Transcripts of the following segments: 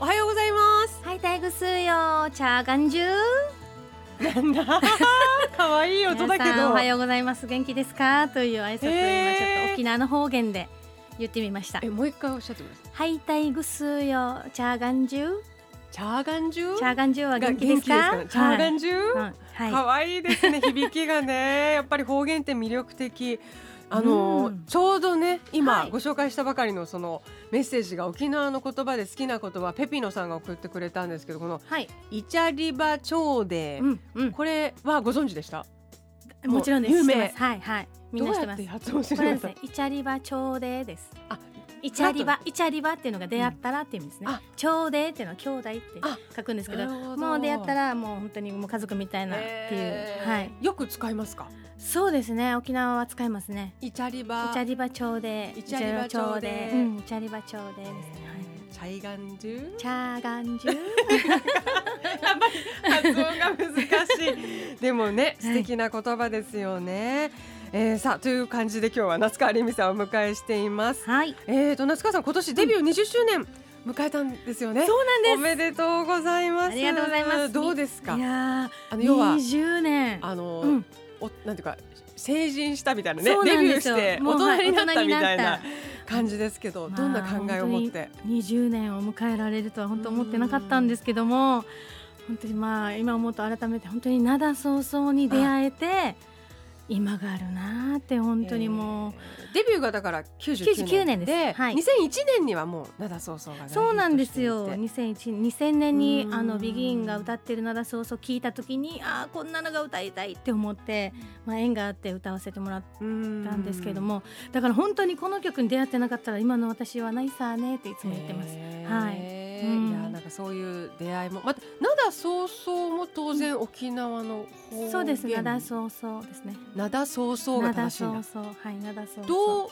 おはようございます。はい、大グスよ、チャーガンジュなんだ？可愛い音だけど。おはようございます。元気ですか？という挨拶を今ちょっと沖縄の方言で言ってみました。え。もう一回おっしゃってください。はい、大グスよ、チャーガンジュチャーガンジュチャーガンジュは元気ですか？チャーガンジュ、はい、はい。可愛いですね響きがね。やっぱり方言って魅力的あの、うん。ちょうどね今はい。ご紹介したばかりのそのメッセージが沖縄の言葉で好きな言葉ペピノさんが送ってくれたんですけどこのはい、イチャリバ朝で、うん、うん、これはご存知でした？もちろんです。有名。はい、はい、みんな知ってます。どうやって。発音すこれはですねイチャリバ朝でです。あイチャリバ、イチャリバっていうのが出会ったらっていう意味ですね。あ。朝でっていうのは兄弟ってあ。書くんですけど、ど。もう出会ったらもう本当にもう家族みたいなっていう、えー。はい。よく使いますか？そうですね。沖縄は使いますね。イチャリバ。イチャリバ町で、イチャリバ町で。うん、イチャリバ町でです。ね。はい。チャイガンジュチャーガンジュ。発音が難しい。でもね 素敵な言葉ですよね、えー、さあという感じで今日は夏川りみさんをお迎えしています。はい。えーと夏川さん今年デビュー20周年迎えたんですよね、そうなんおめでとうございます。ありがとうございます。どうですか？いやー、あの要は二十年。あの、うん、おなんていうか成人したみたいなねそうデビューして大人になったはいみたいな感じですけど、どんな考えを持って、二十年を迎えられるとは本当思ってなかったんですけども。本当にまあ今思うと改めて本当に灘早々に出会えて今があるなーって本当にもう、えー。デビューがだから99 99年。年です。はい。2001年にはもう灘そうそうがそうなんですよ。して。いて2001 2000年にうん。あのビギンが歌ってる灘そうそう聞いた時にああこんなのが歌いたいって思って、まあ、縁があって歌わせてもらっうんたんですけどもだから本当にこの曲に出会ってなかったら今の私はないさーねっていつも言ってます。へはいーうん。いやなんかそういう出会いもまた灘そうそうも当然沖縄の方言そうです灘そうそうですね。灘そうそうが正灘しいんだ。そうそうはい灘そうそうどう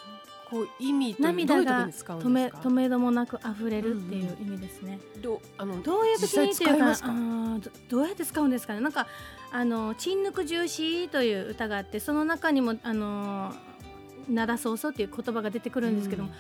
こう意味涙が止めですか？止めどもなく溢れるっていう意味ですね。どうあのどういう時にっていうかあーどどうやって使うんですかね？なんかあの「沈抜重視」という歌があってその中にもあの「灘そうそう」っていう言葉が出てくるんですけども、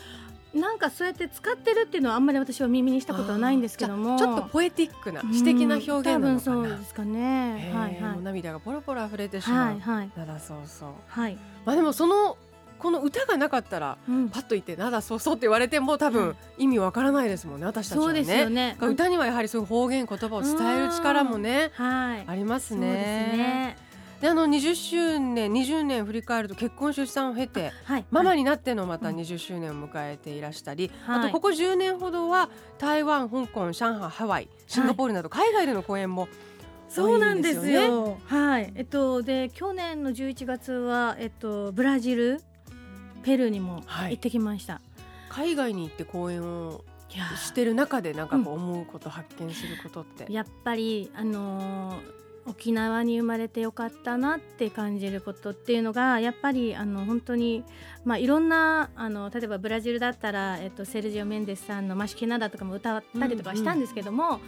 なんかそうやって使ってるっていうのはあんまり私は耳にしたことはないんですけども。ちょっとポエティックな詩的な表現なのかな。うん多分そうですかね。はいはもう涙がポロポロ溢れてしいまう。はいはい。灘そうそう。はい、まあでもそのこの歌がなかったらうん。パッと言って灘そうそうって言われても多分うん。意味わからないですもんね私たちはね。そうですよね。歌にはやはりそういう方言言葉を伝える力もねはい。ありますそうですね。ねであの20周年20年振り返ると結婚出産を経てはいママにになってのまたうん20周年を迎えていらしたり、はいあとここ10年ほどは台湾香港上海ハワイシンガポールなど海外での公演もそうなんです多いんですよよ。はい。えっとで去年の11月はえっとブラジル、ペルーにもはい行ってきました。海外に行って公演をしてる中でなんかこう思うこと、発見することって。やっぱりあのー沖縄に生まれてよかったなって感じることっていうのがやっぱりあの本当にまあいろんなあの例えばブラジルだったらえっとセルジオメンデスさんのマシケナダとかも歌ったりとかしたんですけども。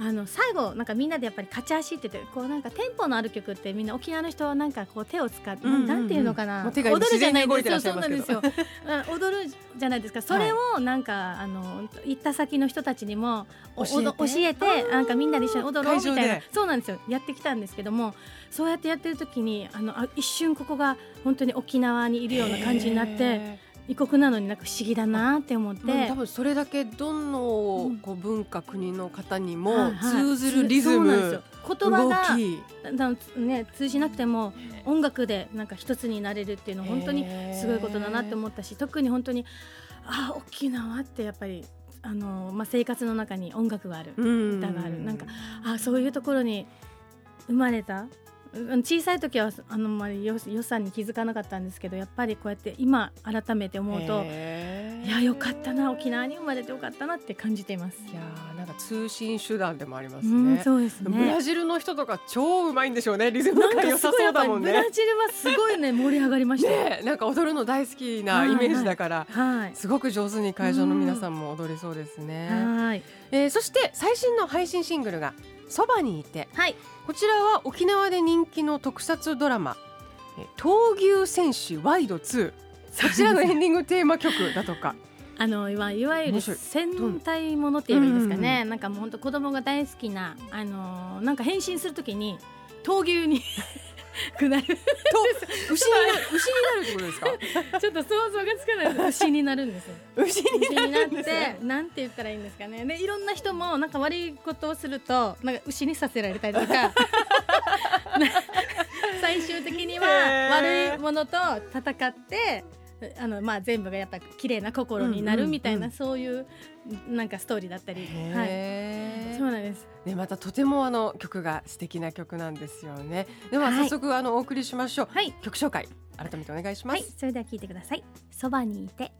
あの最後なんかみんなでやっぱり勝ち足っててこうなんかテンポのある曲ってみんな沖縄の人はなんかこう手を使って、うんうんうん。なんていうのかな、踊るじゃない自然に動いてらっしゃそういますけどそうなんですよ。あ踊るじゃないですか。それをなんか、あの行った先の人たちにもお教えて。おど教えてなんかみんなで一緒に踊ろうみたいなそうなんですよ。やってきたんですけどもそうやってやってる時にあのあ一瞬ここが本当に沖縄にいるような感じになってへ異国なのになんか不思議だなって思って。多。分それだけどのうんこう文化国の方にもはいはい。通ずるリズそうなんですムよ。言葉動がね通じなくても音楽でなんか一つになれるっていうのは本当にすごいことだなって思ったし特に本当にあ沖縄ってやっぱりあの、まあ、生活の中に音楽があるうん。歌がある。なんかあそういうところに生まれたうん小さい時はあのまり良良さに気づかなかったんですけどやっぱりこうやって今改めて思うとへーいやよかったな沖縄に生まれてよかったなって感じています。いやーなんか通信手段でもありますうんね。そうですブねラ。ジルの人とか超うまいんでしょうね。リズム感良さそうだもんね。りブラジルはすごいね盛り上がりましたよ。ねえなんか踊るの大好きなイメージだから、はい。すごく上手に会場の皆さんも踊りそうですね。はい。えーそして最新の配信シングルがそばにいて。はい。こちらは沖縄で人気の特撮ドラマ。えー闘牛戦士ワイド2こちらのエンディングテーマ曲だとか。あのいわいわゆる戦隊ものって言えばいいですかね、なんかもう本当子供が大好きなあのなんか変身するときに闘牛にくなる。と 牛になる牛になるってことですか？ちょっと想像がつかない。です牛になるんですよ牛になってなんて言ったらいいんですかね。でいろんな人もなんか悪いことをするとなんか牛にさせられたりとか。最終的には悪いものと戦ってあのまあ全部がやっぱ綺麗な心になるみたいな、うんうんうんそういうなんかストーリーだったり、はい、そうなんです。ね、またとてもあの曲が素敵な曲なんですよね。でははい早速あのお送りしましょう。はい、曲紹介改めてお願いします。はい、それでは聞いてください。そばにいて。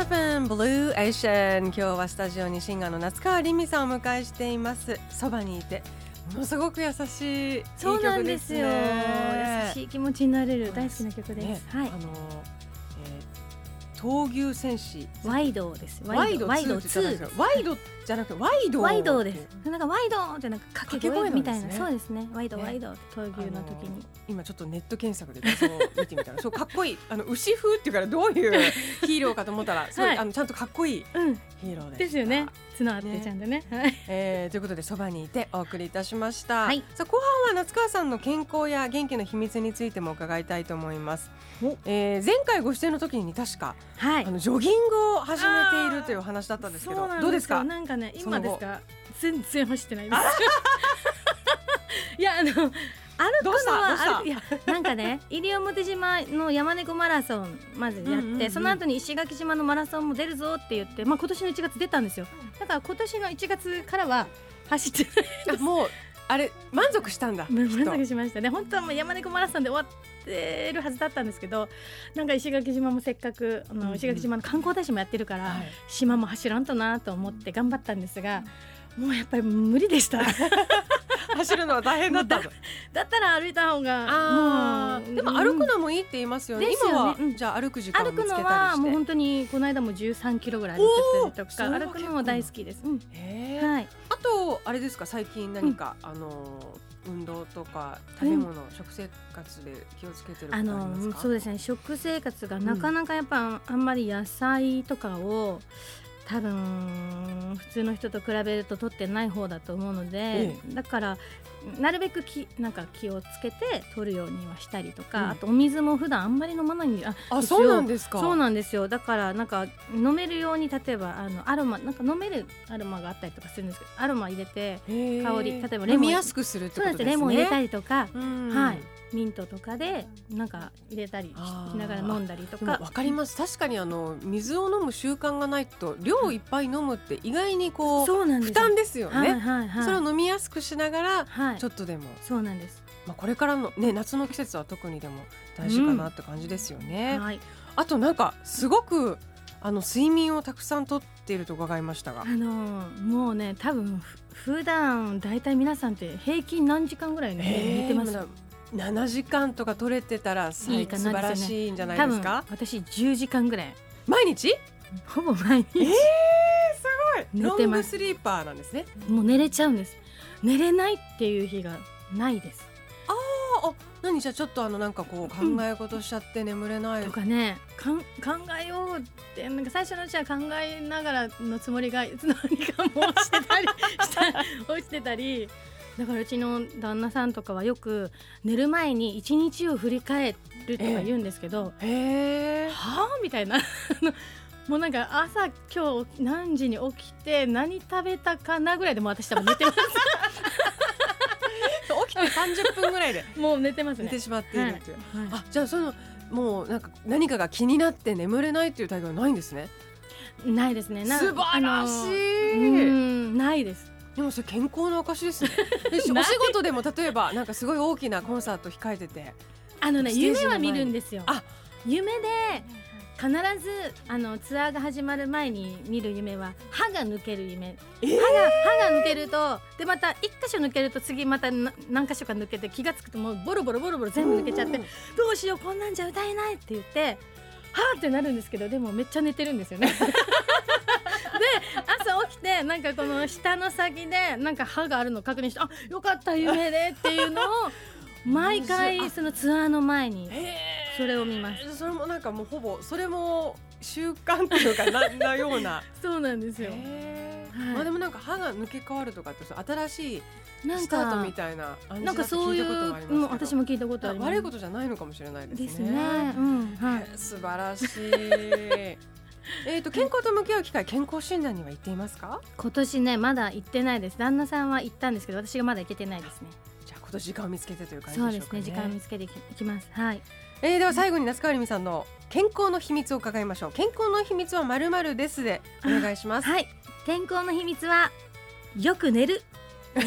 東京 FM Blue Ocean 今日はスタジオにシンガーの夏川りみさんをお迎えしています。そばにいてものすごく優しいそうなん曲ですすね。優しい気持ちになれる大好きな曲です。ねはい。あ。の、えー闘牛戦士ワイドです。ワイドワイド2って言ったんです2けどワイドじゃなくてワイドワイドです。なんかワイドってなんか掛け声みたいな。ねそうですね。ワイドねワイド闘牛の時に。今ちょっとネット検索で画像を見てみたら そうかっこいいあの牛風っていうからどういうヒーローかと思ったらはいあのちゃんとかっこいいうん。ヒーローでしたですよね。角あってねちゃんとね。はい。えーということでそばにいてお送りいたしました、はいさあ後半は夏川さんの健康や元気の秘密についても伺いたいと思いますお、えー前回ご出演の時に確か、はい。あ。のジョギングを始めているというお話だったんですけどどうですか？なんかね今ですか？全然走ってないです。いやあの歩くのは歩くいやなんかね西表島の山猫マラソンまずやって、うんうんうん。その後に石垣島のマラソンも出るぞって言って、まあ今年の1月出たんですよ。だから今年の1月からは走ってないあもうあれ満足したんだ満足しましたね。本当はもう山猫マラソンで終わってるはずだったんですけどなんか石垣島もせっかくあの、うんうん。石垣島の観光大使もやってるから、はい。島も走らんとなと思って頑張ったんですがもうやっぱり無理でした。走るのは大変だったんだ。だったら歩いた方がでも歩くうん。のもいいって言いますよね、ですよね。今は、うん。じゃあ歩く時間を歩くの見つけたりして。はもう本当にこの間も13キロぐらい歩いてたりとか歩くのも大好きです、うん。はい、あとあれですか？最近何か、あの運動とか食べ物、食生活で気をつけてるあありますか？のそうですね。食生活がなかなかやっぱあんまり野菜とかを多分普通の人と比べると取ってない方だと思うので、えだからなるべくきなんか気をつけて取るようにはしたりとか、うん。あとお水も普段あんまり飲まないんでああそうなんですか。そうなんですよ。だからなんか飲めるように例えばあのアロマなんか飲めるアロマがあったりとかするんですけどアロマ入れて香り例えばレモン飲みやすくするってそうことですね。レモン入れたりとか、うん。はいミントとかでなんか入れたりしながら飲んだりとか。わかります。確かにあの水を飲む習慣がないと量いっぱい飲むって意外にこうそうなん負担ですよね、はいはいはい。それを飲みやすくしながらはい。ちょっとでも、そうなんです、まあ、これからの、ね、夏の季節は特にでも大事かなって感じですよね、はい。あとなんかすごくあの睡眠をたくさんとっていると伺いましたが。あのーもうね多分ふ普段だいたい皆さんって平均何時間ぐらいね寝てますえー7時間とか取れてたら最いいかな素晴らしいんじゃないですか？私10時間ぐらい。毎日？ほぼ毎日、えー寝ロングてます。スリーパーなんですね。もう寝れちゃうんです。寝れないっていう日がないです。ああ何じゃあちょっとあのなんかこう考え事しちゃって眠れない、とかねかん考えようってなんか最初のうちは考えながらのつもりがいつの間にかもう落ちてたり落ちてたりだからうちの旦那さんとかはよく寝る前に一日を振り返るとか言うんですけど、へえはあみたいな。もうなんか朝今日何時に起きて何食べたかなぐらいでもう私多分寝てま 起きて30分ぐらいで。す もう寝てますね。寝てしまっているっていう、はい。あじゃあそのもうなんか何かが気になって眠れないっていうタイプはないんですね。ないですね。な素晴らしい。うんないですでもそれ健康の証ですね。でお仕事でも例えばなんかすごい大きなコンサート控えてて。あのね夢は見るんですよ。あ夢で必ずあのツアーが始まる前に見る夢は歯が抜ける夢。え歯が歯が抜けるとでまた一箇所抜けると次またな何箇所か抜けて気がつくともうボロボロボロボロ全部抜けちゃってどうしようこんなんじゃ歌えないって言ってはーってなるんですけどでもめっちゃ寝てるんですよね。で朝起きてなんかこの下の先でなんか歯があるのを確認してあよかった夢でっていうのを毎回そのツアーの前にへそれを見ます。ーそれもなんかもうほぼそれも習慣っていうかななような。そうなんですよ。はい。まあでもなんか歯が抜け変わるとかって新しいなんスタートかみたいななんかそういうだって聞いたこともうん私も聞いたことあります。悪いことじゃないのかもしれないですね。ですね。うんはい。素晴らしいえっと健康と向き合う機会健康診断には行っていますか？今年ねまだ行ってないです。旦那さんは行ったんですけど私がまだ行けてないですね。じゃあ今年時間を見つけてという感じそうでしょうかね。ですね時間見つけていきます。はい。えー、では最後に夏川りみさんの健康の秘密を伺いましょう。健康の秘密はまるまるですでお願いします。はい。健康の秘密はよく寝る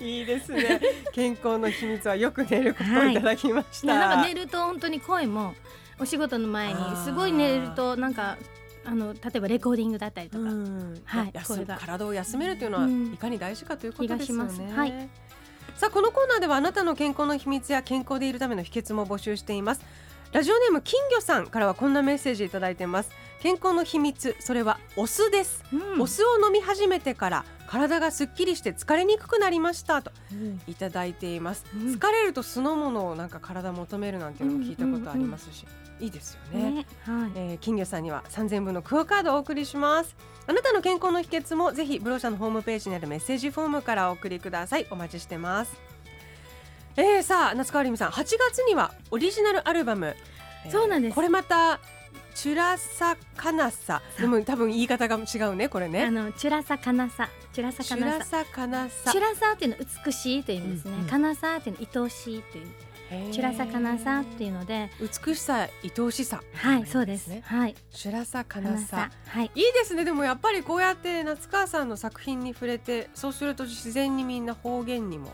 いいですね。健康の秘密はよく寝ることをいただきました、なんか寝ると本当に声もお仕事の前にすごい寝るとなんかあの例えばレコーディングだったりとか、うんはいこれが体を休めるというのはうんいかに大事かということですよね。しますはいさあこのコーナーではあなたの健康の秘密や健康でいるための秘訣も募集しています。ラジオネーム金魚さんからはこんなメッセージいただいています。健康の秘密それはお酢です。うんお酢を飲み始めてから体がすっきりして疲れにくくなりましたとうん。いただいています。うん。疲れると酢の物をなんか体求めるなんていうのも聞いたことありますし、いいですよね。ねはい。えー金魚さんには3000分のクオカードをお送りします。あなたの健康の秘訣もぜひブローシャのホームページにあるメッセージフォームからお送りください。お待ちしてます。えー、さあ夏川りみさん。8月にはオリジナルアルバム、えーそうなんです。これまたチュラサカナサ。でも多分言い方が違うねこれあねのチュラサカナサ。チュラサチカナサ。チュラサっていうのは美しいという意味ですね、うん。うんカナサっていうのは愛おしいという。チュラサカナサっていうので。美しさ愛おしさ。はいそうです。ねはい。チュラサカカナナサ。サはい。いいですね。でもやっぱりこうやって夏川さんの作品に触れてそうすると自然にみんな方言にも、ね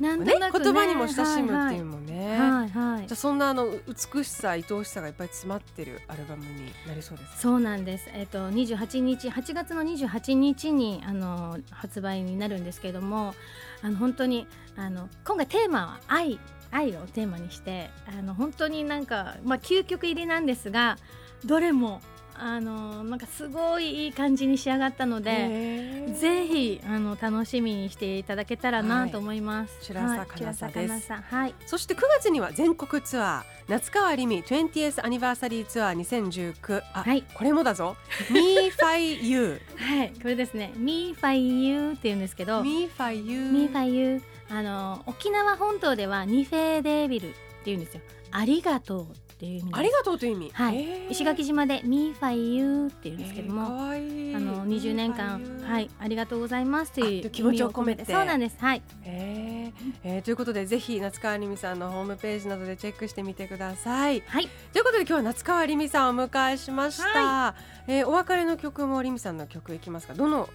なんとなく、ね、言葉にも親しむっていうのもね、はいはい、はいじゃあそんなあの美しさ愛おしさがいっぱい詰まってるアルバムになりそうですそうなんです。えっ、と28日8月の28日にあの発売になるんですけれども、あの本当にあの今回テーマは愛愛をテーマにして、あの本当になんかまあ究極入りなんですが、どれもあのなんかすごいいい感じに仕上がったので。ぜひあの楽しみにしていただけたらはないと思います。チュラサはいカナサです。はい。そして9月には全国ツアー夏川りみ 20th アニバーサリーツアー2019あ、はい。これもだぞ。Me Fi You はい、これですね。Me f i You って言うんですけど、Me Fi You ミー。ファユー。あの沖縄本島ではニフェデービルって言うんですよ。ありがとうっていう意味ありがとうという意味。はい。石垣島でミーファユーって言うんですけども、いいあの20年間はい。ありがとうございますというあ気持ちを込めて。そうなんです。はい。えー。えーということでぜひ夏川りみさんのホームページなどでチェックしてみてください。はい。ということで今日は夏川りみさんをお迎えしました。えーお別れの曲もりみさんの曲いきますか？どの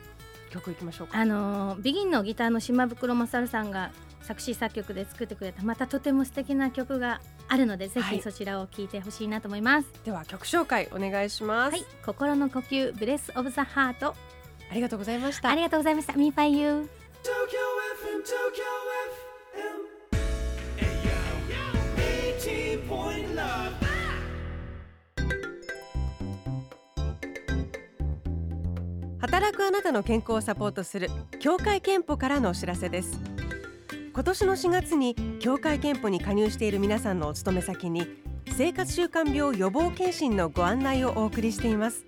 曲いきましょうか？あのビギンのギターの島袋勝さんが作詞作曲で作ってくれたまたとても素敵な曲があるのでぜはい。ひそちらを聴いてほしいなと思います、では曲紹介お願いします、はい。心の呼吸ブレスオブザハート。ありがとうございました。ありがとうございました。ミーファユー Tokyo FM, Tokyo FM. Hey yo, 18 point love. 働くあなたの健康をサポートする協会憲法からのお知らせです今年の4月に協会憲法に加入している皆さんのお勤め先に生活習慣病予防検診のご案内をお送りしています。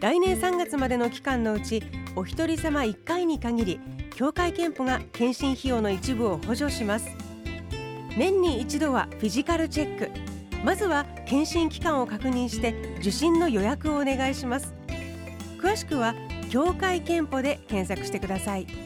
来年3月までの期間のうちお一人様1回に限り協会けんぽが健診費用の一部を補助します。年に一度はフィジカルチェック。まずは健診機関を確認して受診の予約をお願いします。詳しくは協会けんぽで検索してください。